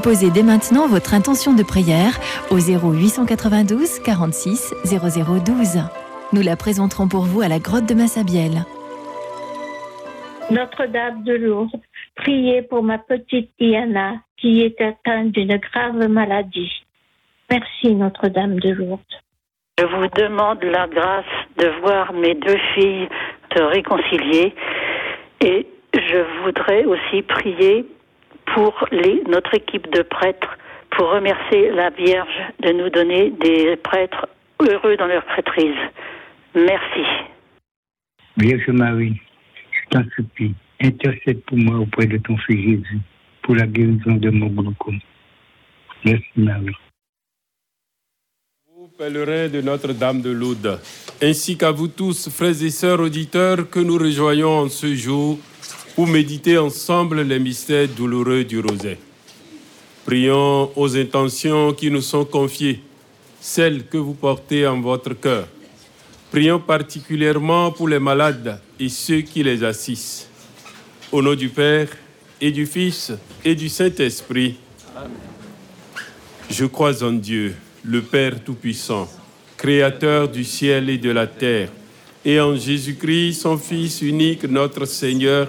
Déposez dès maintenant votre intention de prière au 0892 46 0012. Nous la présenterons pour vous à la grotte de Massabielle. Notre-Dame de Lourdes, priez pour ma petite Diana qui est atteinte d'une grave maladie. Merci Notre-Dame de Lourdes. Je vous demande la grâce de voir mes deux filles se réconcilier et je voudrais aussi prier pour les, notre équipe de prêtres, pour remercier la Vierge de nous donner des prêtres heureux dans leur prêtrise. Merci. Vierge Marie, je t'en supplie, intercède pour moi auprès de ton Fils Jésus, pour la guérison de mon glaucome. Merci Marie. Vous, pèlerins de Notre-Dame de Lourdes, ainsi qu'à vous tous, frères et sœurs auditeurs, que nous rejoignons en ce jour pour méditer ensemble les mystères douloureux du rosaire. Prions aux intentions qui nous sont confiées, celles que vous portez en votre cœur. Prions particulièrement pour les malades et ceux qui les assistent. Au nom du Père et du Fils et du Saint-Esprit. Je crois en Dieu, le Père Tout-Puissant, Créateur du ciel et de la terre, et en Jésus-Christ, son Fils unique, notre Seigneur,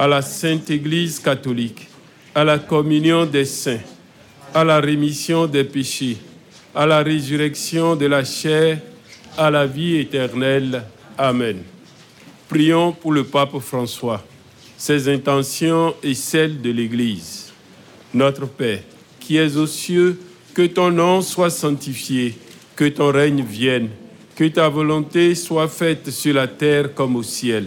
à la Sainte Église catholique, à la communion des saints, à la rémission des péchés, à la résurrection de la chair, à la vie éternelle. Amen. Prions pour le pape François, ses intentions et celles de l'Église. Notre Père, qui es aux cieux, que ton nom soit sanctifié, que ton règne vienne, que ta volonté soit faite sur la terre comme au ciel.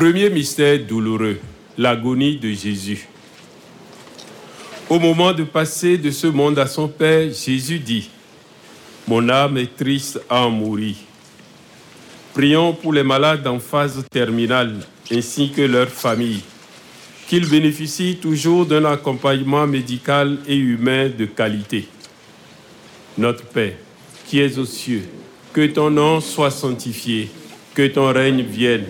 Premier mystère douloureux, l'agonie de Jésus. Au moment de passer de ce monde à son Père, Jésus dit, Mon âme est triste à en mourir. Prions pour les malades en phase terminale ainsi que leurs familles, qu'ils bénéficient toujours d'un accompagnement médical et humain de qualité. Notre Père, qui es aux cieux, que ton nom soit sanctifié, que ton règne vienne,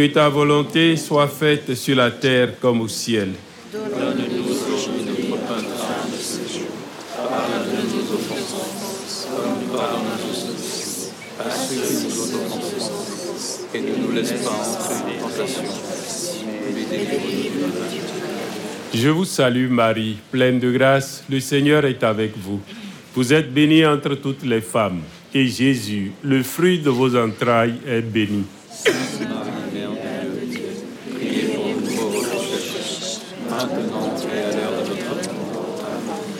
que ta volonté soit faite sur la terre comme au ciel. Donne-nous aujourd'hui notre pain de ce jour. Pardonne-nous offenses, comme nous pardonnons aussi à ceux qui nous offensés. Et ne nous laisse pas entrer en tentation, mais délivre-nous mal. Je vous salue Marie, pleine de grâce, le Seigneur est avec vous. Vous êtes bénie entre toutes les femmes, et Jésus, le fruit de vos entrailles, est béni. Sainte Marie, Mère de Dieu, priez pour nous pauvres pécheurs, maintenant et à l'heure de notre mort. Amen.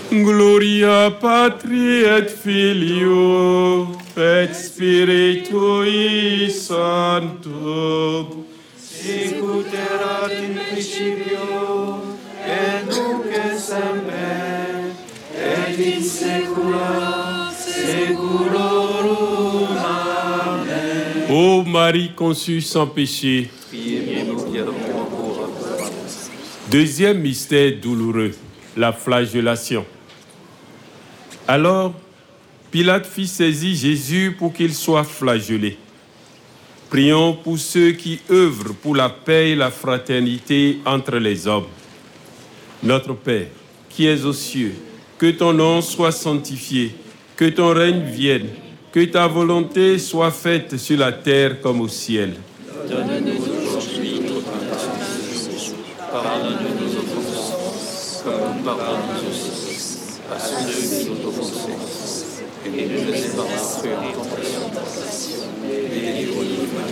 Gloria Patri et Filio et Spiritui Sancto. Sicuterat in principio, et nunc et semper, et in saecula saeculorum. Amen. Ô Marie conçue sans péché, deuxième mystère douloureux, la flagellation. Alors, Pilate fit saisir Jésus pour qu'il soit flagellé. Prions pour ceux qui œuvrent pour la paix et la fraternité entre les hommes. Notre Père, qui es aux cieux, que ton nom soit sanctifié, que ton règne vienne, que ta volonté soit faite sur la terre comme au ciel aujourd'hui notre pain quotidien. Pardonne-nous nos offenses, comme nous pardonnons aussi à ceux qui nous ont offensés. Et ne nous laisse pas entrer en tentation, mais délivre-nous du mal.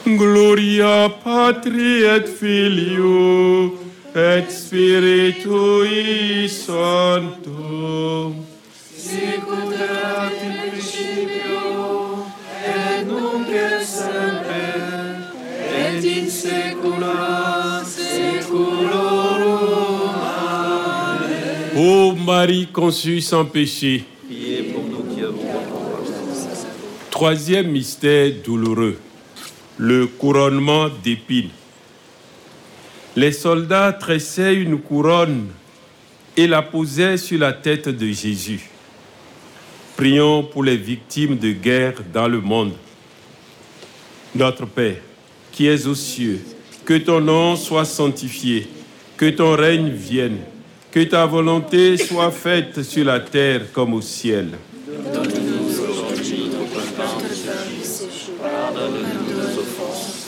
Gloria Patri et Filio et Spiritui Sancto. Sicuterat in principio, et nunc et semper, et in saecula saeculorum. Amen. Ô Marie conçue sans péché, Priez pour nous qui avons troisième mystère douloureux, le couronnement d'épines. Les soldats tressaient une couronne et la posaient sur la tête de Jésus. Prions pour les victimes de guerre dans le monde. Notre Père, qui es aux cieux, que ton nom soit sanctifié, que ton règne vienne, que ta volonté soit faite sur la terre comme au ciel aujourd'hui notre pain de ce jour. Pardonne-nous nos offenses,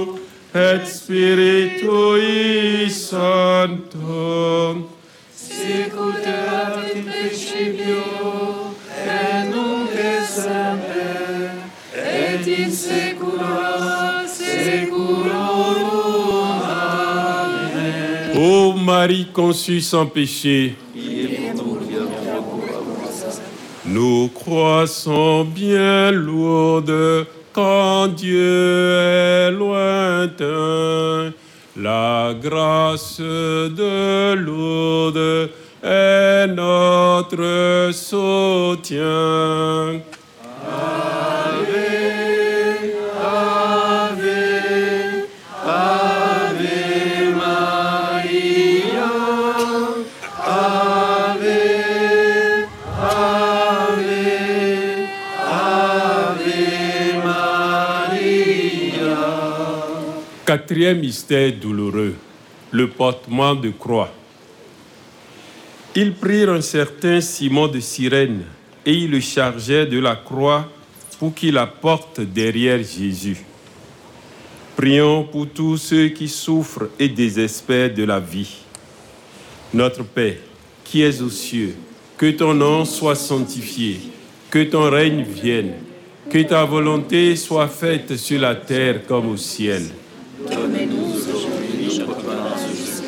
et Spiritui Sancto. Sicuter in principio, et nunc et semper, et in saecula saeculorum. Amen. Ô Marie conçue sans péché, nous croissons bien lourdes quand Dieu est lointain. La grâce de Lourdes est notre soutien. Quatrième mystère douloureux, le portement de croix. Ils prirent un certain Simon de Cyrène et ils le chargèrent de la croix pour qu'il la porte derrière Jésus. Prions pour tous ceux qui souffrent et désespèrent de la vie. Notre Père, qui es aux cieux, que ton nom soit sanctifié, que ton règne vienne, que ta volonté soit faite sur la terre comme au ciel. Donnez-nous aujourd'hui notre pain ce.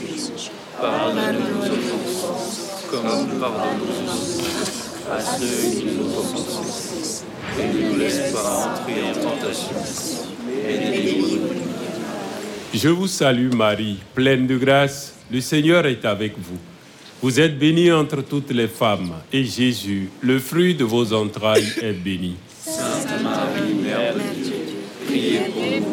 Pardonne-nous nos offenses, comme nous pardonnons à ceux qui nous offensent. Et ne nous laisse pas entrer en tentation, mais délivre-nous. Je vous salue Marie, pleine de grâce, le Seigneur est avec vous. Vous êtes bénie entre toutes les femmes, et Jésus, le fruit de vos entrailles, est béni. Sainte Marie, Mère de Dieu, priez pour nous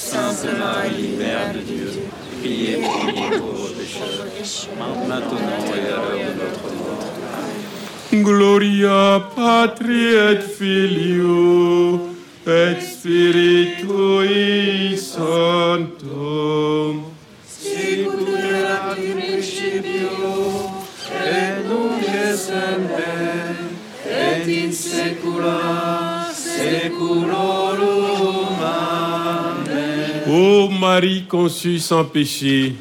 Sainte Marie, Mère de Dieu, priez pour nous pauvres pécheurs, maintenant et à l'heure de notre mort. Amen. Gloria Patri et Filio et Spiritui Sancto. In principio, et nunc et semper, et in saecula saeculorum. Ô Marie conçue sans péché,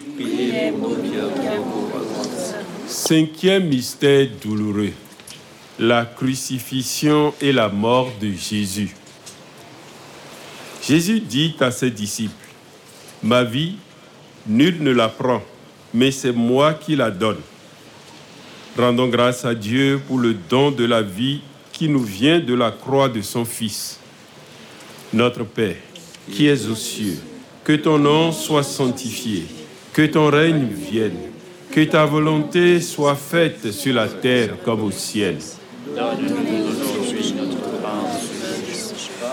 cinquième mystère douloureux, la crucifixion et la mort de Jésus. Jésus dit à ses disciples, Ma vie, nul ne la prend, mais c'est moi qui la donne. Rendons grâce à Dieu pour le don de la vie qui nous vient de la croix de son Fils. Notre Père, qui es aux cieux, que ton nom soit sanctifié, que ton règne vienne, que ta volonté soit faite sur la terre comme au ciel. Donne-nous aujourd'hui notre pain.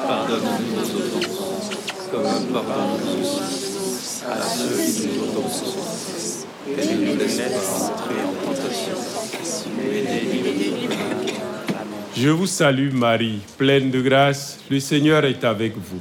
Pardonne-nous nos offenses, comme nous pardonnons aussi à ceux qui nous offensent. Et ne nous laisse pas entrer en tentation, mais délivre-nous. Je vous salue Marie, pleine de grâce, le Seigneur est avec vous.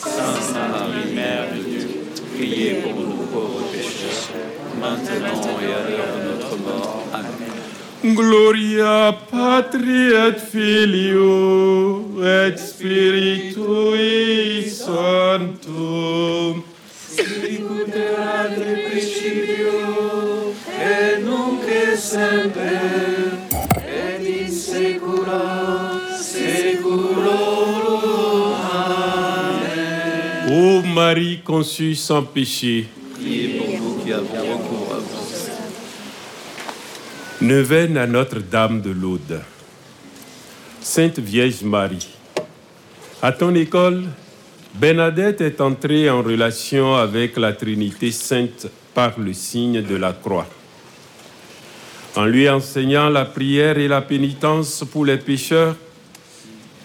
Sainte Marie, Mère de Dieu, priez pour nous pauvres pécheurs, maintenant et à l'heure de notre mort. Amen. Gloria Patri et Filio et Spiritui Sancto. Sicut erat in principio, et nunc et semper, Marie conçue sans péché, Priez à. Neuvaine à Notre-Dame de l'Aude. Sainte Vierge Marie, à ton école, Bernadette est entrée en relation avec la Trinité Sainte par le signe de la croix. En lui enseignant la prière et la pénitence pour les pécheurs,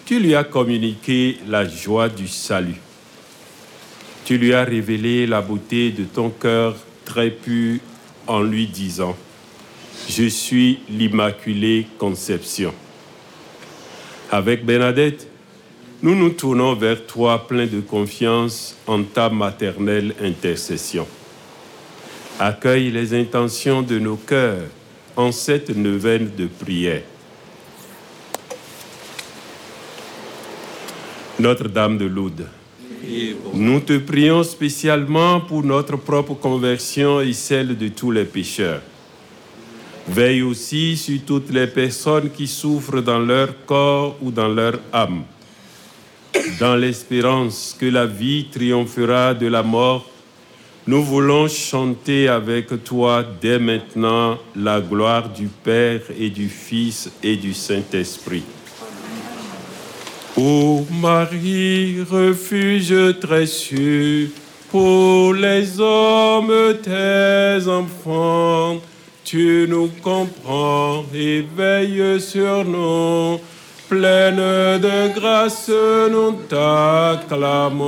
tu lui as communiqué la joie du salut. Tu lui as révélé la beauté de ton cœur très pur en lui disant, Je suis l'Immaculée Conception. Avec Bernadette, nous nous tournons vers toi plein de confiance en ta maternelle intercession. Accueille les intentions de nos cœurs en cette neuvaine de prière. Notre-Dame de Lourdes, nous te prions spécialement pour notre propre conversion et celle de tous les pécheurs. Veille aussi sur toutes les personnes qui souffrent dans leur corps ou dans leur âme. Dans l'espérance que la vie triomphera de la mort, nous voulons chanter avec toi dès maintenant la gloire du Père et du Fils et du Saint-Esprit. Ô Marie, refuge très sûr pour les hommes, tes enfants, tu nous comprends et veilles sur nous. Pleine de grâce, nous t'acclamons.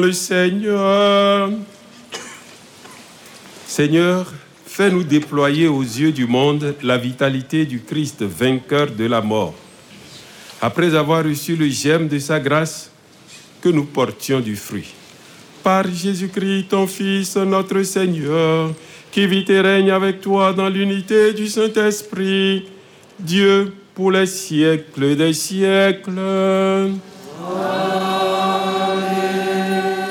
Le Seigneur. Seigneur, fais-nous déployer aux yeux du monde la vitalité du Christ, vainqueur de la mort. Après avoir reçu le gemme de sa grâce, que nous portions du fruit. Par Jésus-Christ, ton Fils, notre Seigneur, qui vit et règne avec toi dans l'unité du Saint-Esprit, Dieu pour les siècles des siècles.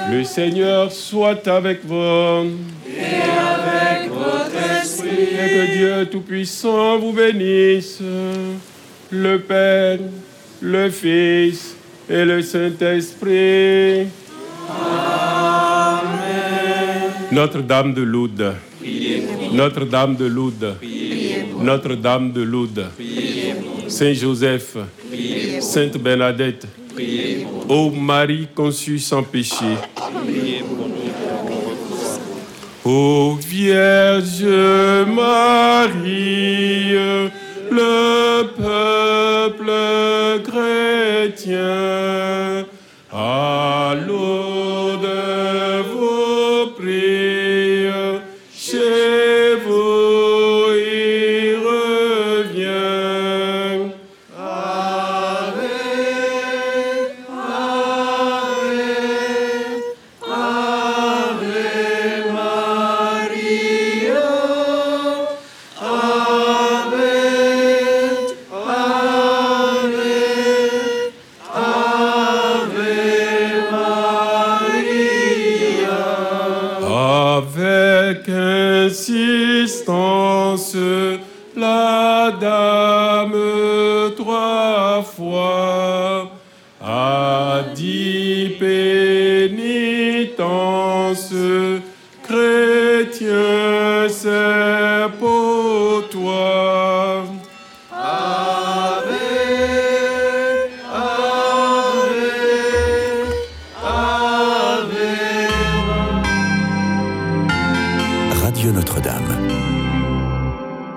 Le Seigneur soit avec vous. Et avec votre esprit. Et que Dieu Tout-Puissant vous bénisse, le Père, le Fils et le Saint-Esprit. Notre-Dame de Lourdes. Notre-Dame de Lourdes. Notre-Dame de Lourdes. Saint Joseph. Sainte Bernadette. Ô Marie conçue sans péché. Ô Vierge Marie, le peuple chrétien,